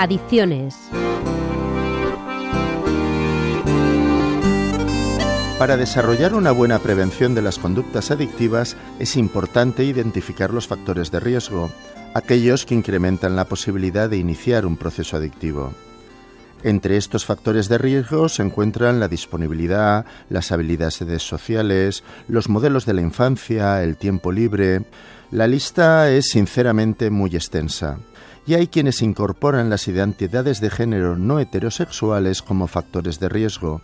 Adicciones. Para desarrollar una buena prevención de las conductas adictivas es importante identificar los factores de riesgo, aquellos que incrementan la posibilidad de iniciar un proceso adictivo. Entre estos factores de riesgo se encuentran la disponibilidad, las habilidades sociales, los modelos de la infancia, el tiempo libre. La lista es sinceramente muy extensa y hay quienes incorporan las identidades de género no heterosexuales como factores de riesgo,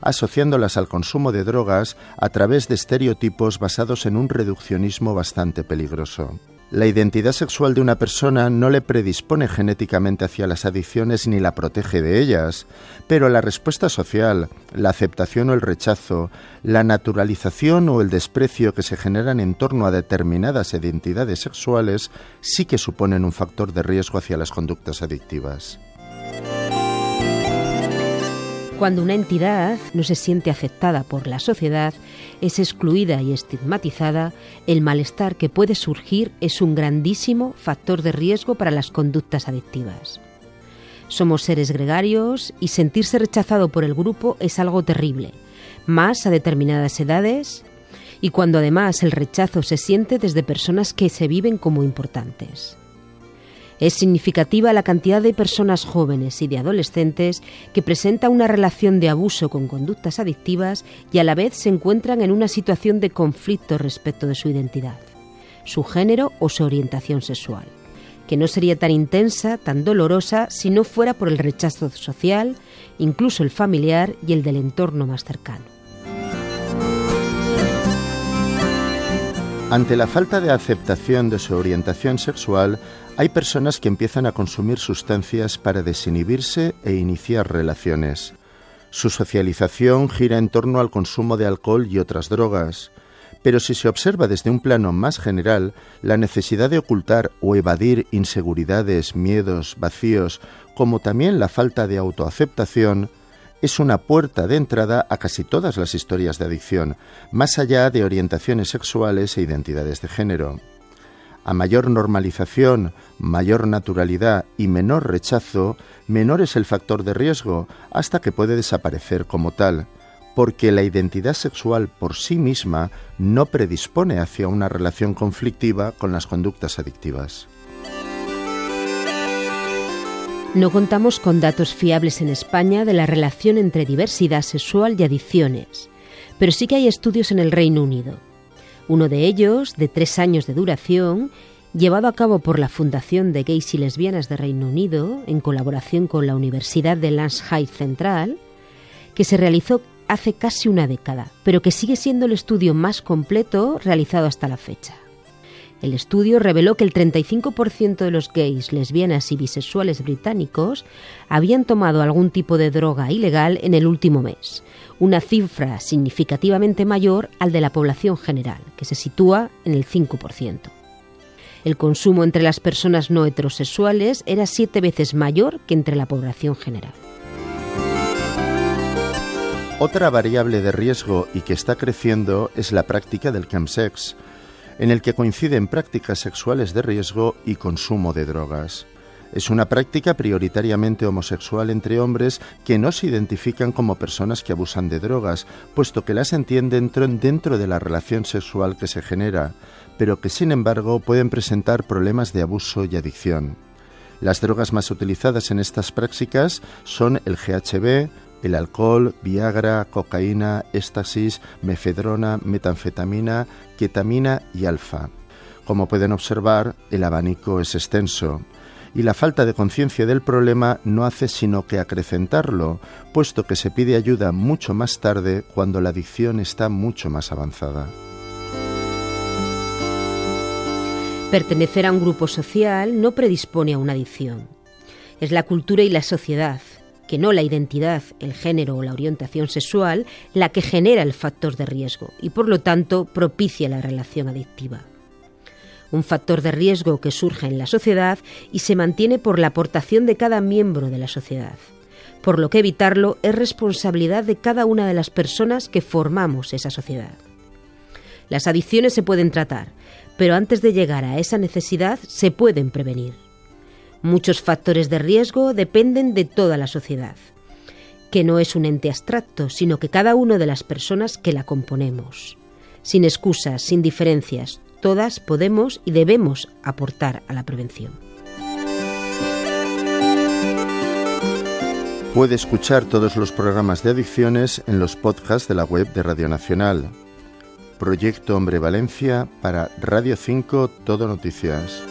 asociándolas al consumo de drogas a través de estereotipos basados en un reduccionismo bastante peligroso. La identidad sexual de una persona no le predispone genéticamente hacia las adicciones ni la protege de ellas, pero la respuesta social, la aceptación o el rechazo, la naturalización o el desprecio que se generan en torno a determinadas identidades sexuales sí que suponen un factor de riesgo hacia las conductas adictivas. Cuando una entidad no se siente aceptada por la sociedad, es excluida y estigmatizada, el malestar que puede surgir es un grandísimo factor de riesgo para las conductas adictivas. Somos seres gregarios y sentirse rechazado por el grupo es algo terrible, más a determinadas edades y cuando además el rechazo se siente desde personas que se viven como importantes. Es significativa la cantidad de personas jóvenes y de adolescentes que presentan una relación de abuso con conductas adictivas y a la vez se encuentran en una situación de conflicto respecto de su identidad, su género o su orientación sexual, que no sería tan intensa, tan dolorosa si no fuera por el rechazo social, incluso el familiar y el del entorno más cercano. Ante la falta de aceptación de su orientación sexual, hay personas que empiezan a consumir sustancias para desinhibirse e iniciar relaciones. Su socialización gira en torno al consumo de alcohol y otras drogas, pero si se observa desde un plano más general, la necesidad de ocultar o evadir inseguridades, miedos, vacíos, como también la falta de autoaceptación, es una puerta de entrada a casi todas las historias de adicción, más allá de orientaciones sexuales e identidades de género. A mayor normalización, mayor naturalidad y menor rechazo, menor es el factor de riesgo hasta que puede desaparecer como tal, porque la identidad sexual por sí misma no predispone hacia una relación conflictiva con las conductas adictivas. No contamos con datos fiables en España de la relación entre diversidad sexual y adicciones, pero sí que hay estudios en el Reino Unido. Uno de ellos, de tres años de duración, llevado a cabo por la Fundación de Gays y Lesbianas de Reino Unido, en colaboración con la Universidad de High Central, que se realizó hace casi una década, pero que sigue siendo el estudio más completo realizado hasta la fecha. El estudio reveló que el 35% de los gays, lesbianas y bisexuales británicos habían tomado algún tipo de droga ilegal en el último mes, una cifra significativamente mayor al de la población general, que se sitúa en el 5%. El consumo entre las personas no heterosexuales era siete veces mayor que entre la población general. Otra variable de riesgo y que está creciendo es la práctica del chemsex, en el que coinciden prácticas sexuales de riesgo y consumo de drogas. Es una práctica prioritariamente homosexual entre hombres que no se identifican como personas que abusan de drogas, puesto que las entienden dentro de la relación sexual que se genera, pero que sin embargo pueden presentar problemas de abuso y adicción. Las drogas más utilizadas en estas prácticas son el GHB, el alcohol, Viagra, cocaína, éxtasis, mefedrona, metanfetamina, ketamina y alfa. Como pueden observar, el abanico es extenso y la falta de conciencia del problema no hace sino que acrecentarlo, puesto que se pide ayuda mucho más tarde cuando la adicción está mucho más avanzada. Pertenecer a un grupo social no predispone a una adicción. Es la cultura y la sociedad, que no la identidad, el género o la orientación sexual, la que genera el factor de riesgo y por lo tanto propicia la relación adictiva un factor de riesgo que surge en la sociedad y se mantiene por la aportación de cada miembro de la sociedad, por lo que evitarlo es responsabilidad de cada una de las personas que formamos esa sociedad. Las adicciones se pueden tratar, pero antes de llegar a esa necesidad se pueden prevenir. Muchos factores de riesgo dependen de toda la sociedad, que no es un ente abstracto, sino que cada una de las personas que la componemos. Sin excusas, sin diferencias, todas podemos y debemos aportar a la prevención. Puede escuchar todos los programas de adicciones en los podcasts de la web de Radio Nacional. Proyecto Hombre Valencia para Radio 5 Todo Noticias.